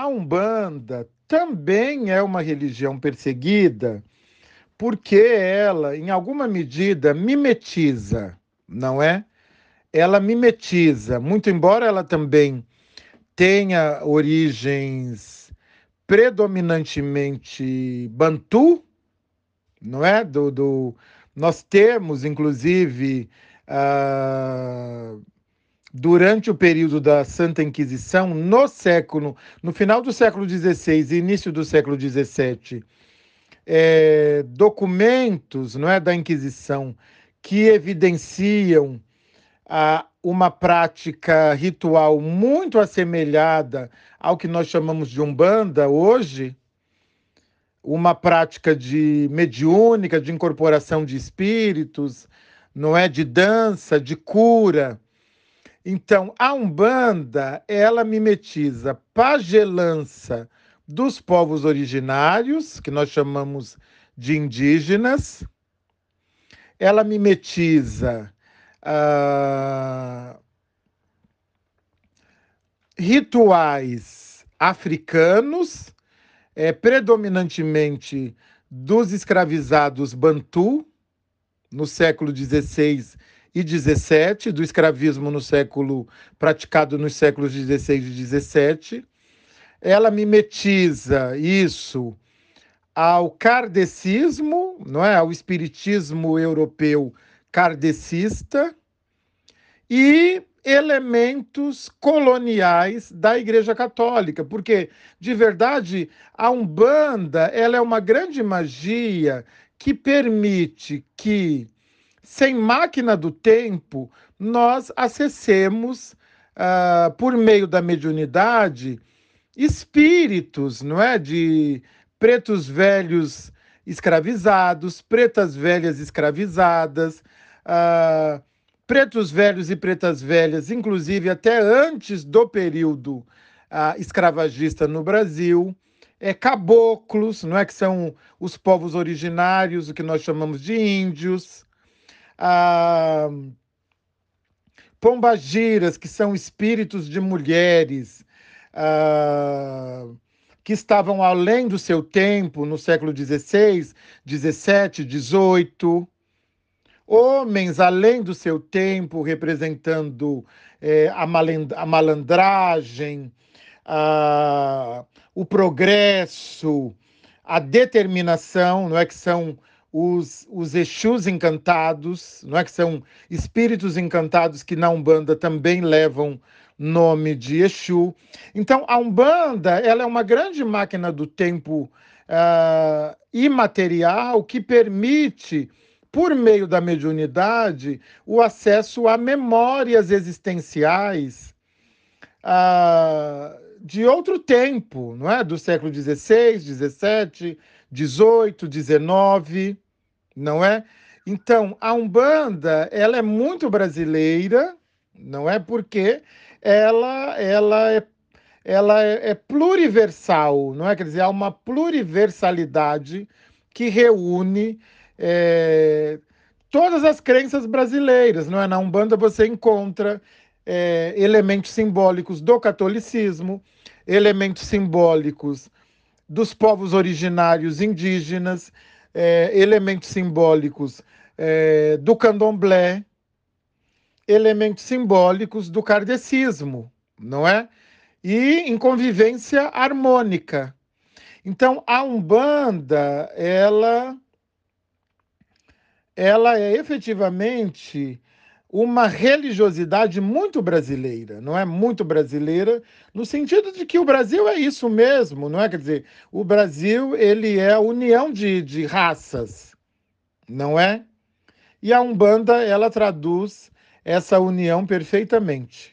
a Umbanda também é uma religião perseguida porque ela, em alguma medida, mimetiza, não é? Ela mimetiza, muito embora ela também tenha origens predominantemente bantu, não é? Do, do nós temos, inclusive, uh, durante o período da Santa Inquisição, no século, no final do século XVI e início do século XVII, é, documentos não é, da Inquisição que evidenciam a, uma prática ritual muito assemelhada ao que nós chamamos de Umbanda hoje, uma prática de mediúnica, de incorporação de espíritos, não é de dança, de cura. Então, a Umbanda, ela mimetiza pagelança dos povos originários, que nós chamamos de indígenas. Ela mimetiza uh, rituais africanos, é, predominantemente dos escravizados Bantu, no século XVI e XVII, do escravismo no século praticado nos séculos XVI e XVII. Ela mimetiza isso ao kardecismo, não é, ao espiritismo europeu kardecista e elementos coloniais da Igreja Católica, porque de verdade a Umbanda ela é uma grande magia que permite que sem máquina do tempo nós acessemos uh, por meio da mediunidade espíritos, não é, de pretos velhos escravizados, pretas velhas escravizadas, uh, pretos velhos e pretas velhas, inclusive até antes do período uh, escravagista no Brasil, é, caboclos, não é? Que são os povos originários, o que nós chamamos de índios, uh, pombagiras, que são espíritos de mulheres, uh, que estavam além do seu tempo no século XVI, XVII, XVIII, homens além do seu tempo, representando é, a, a, malandragem, a, o progresso, a determinação, não é que são os, os Exus encantados, não é que são espíritos encantados que na Umbanda também levam nome de Exu. Então, a Umbanda ela é uma grande máquina do tempo uh, imaterial que permite, por meio da mediunidade, o acesso a memórias existenciais uh, de outro tempo, não é? Do século XVI, XVII, XVIII, XIX, não é? Então, a Umbanda ela é muito brasileira, não é? Porque ela, ela, é, ela é, é pluriversal, não é? Quer dizer, há uma pluriversalidade que reúne é, todas as crenças brasileiras, não é? Na Umbanda você encontra é, elementos simbólicos do catolicismo, elementos simbólicos dos povos originários indígenas, é, elementos simbólicos é, do candomblé, elementos simbólicos do kardecismo, não é? E em convivência harmônica. Então, a Umbanda, ela, ela é efetivamente uma religiosidade muito brasileira, não é? Muito brasileira, no sentido de que o Brasil é isso mesmo, não é? Quer dizer, o Brasil ele é a união de, de raças, não é? E a Umbanda ela traduz essa união perfeitamente.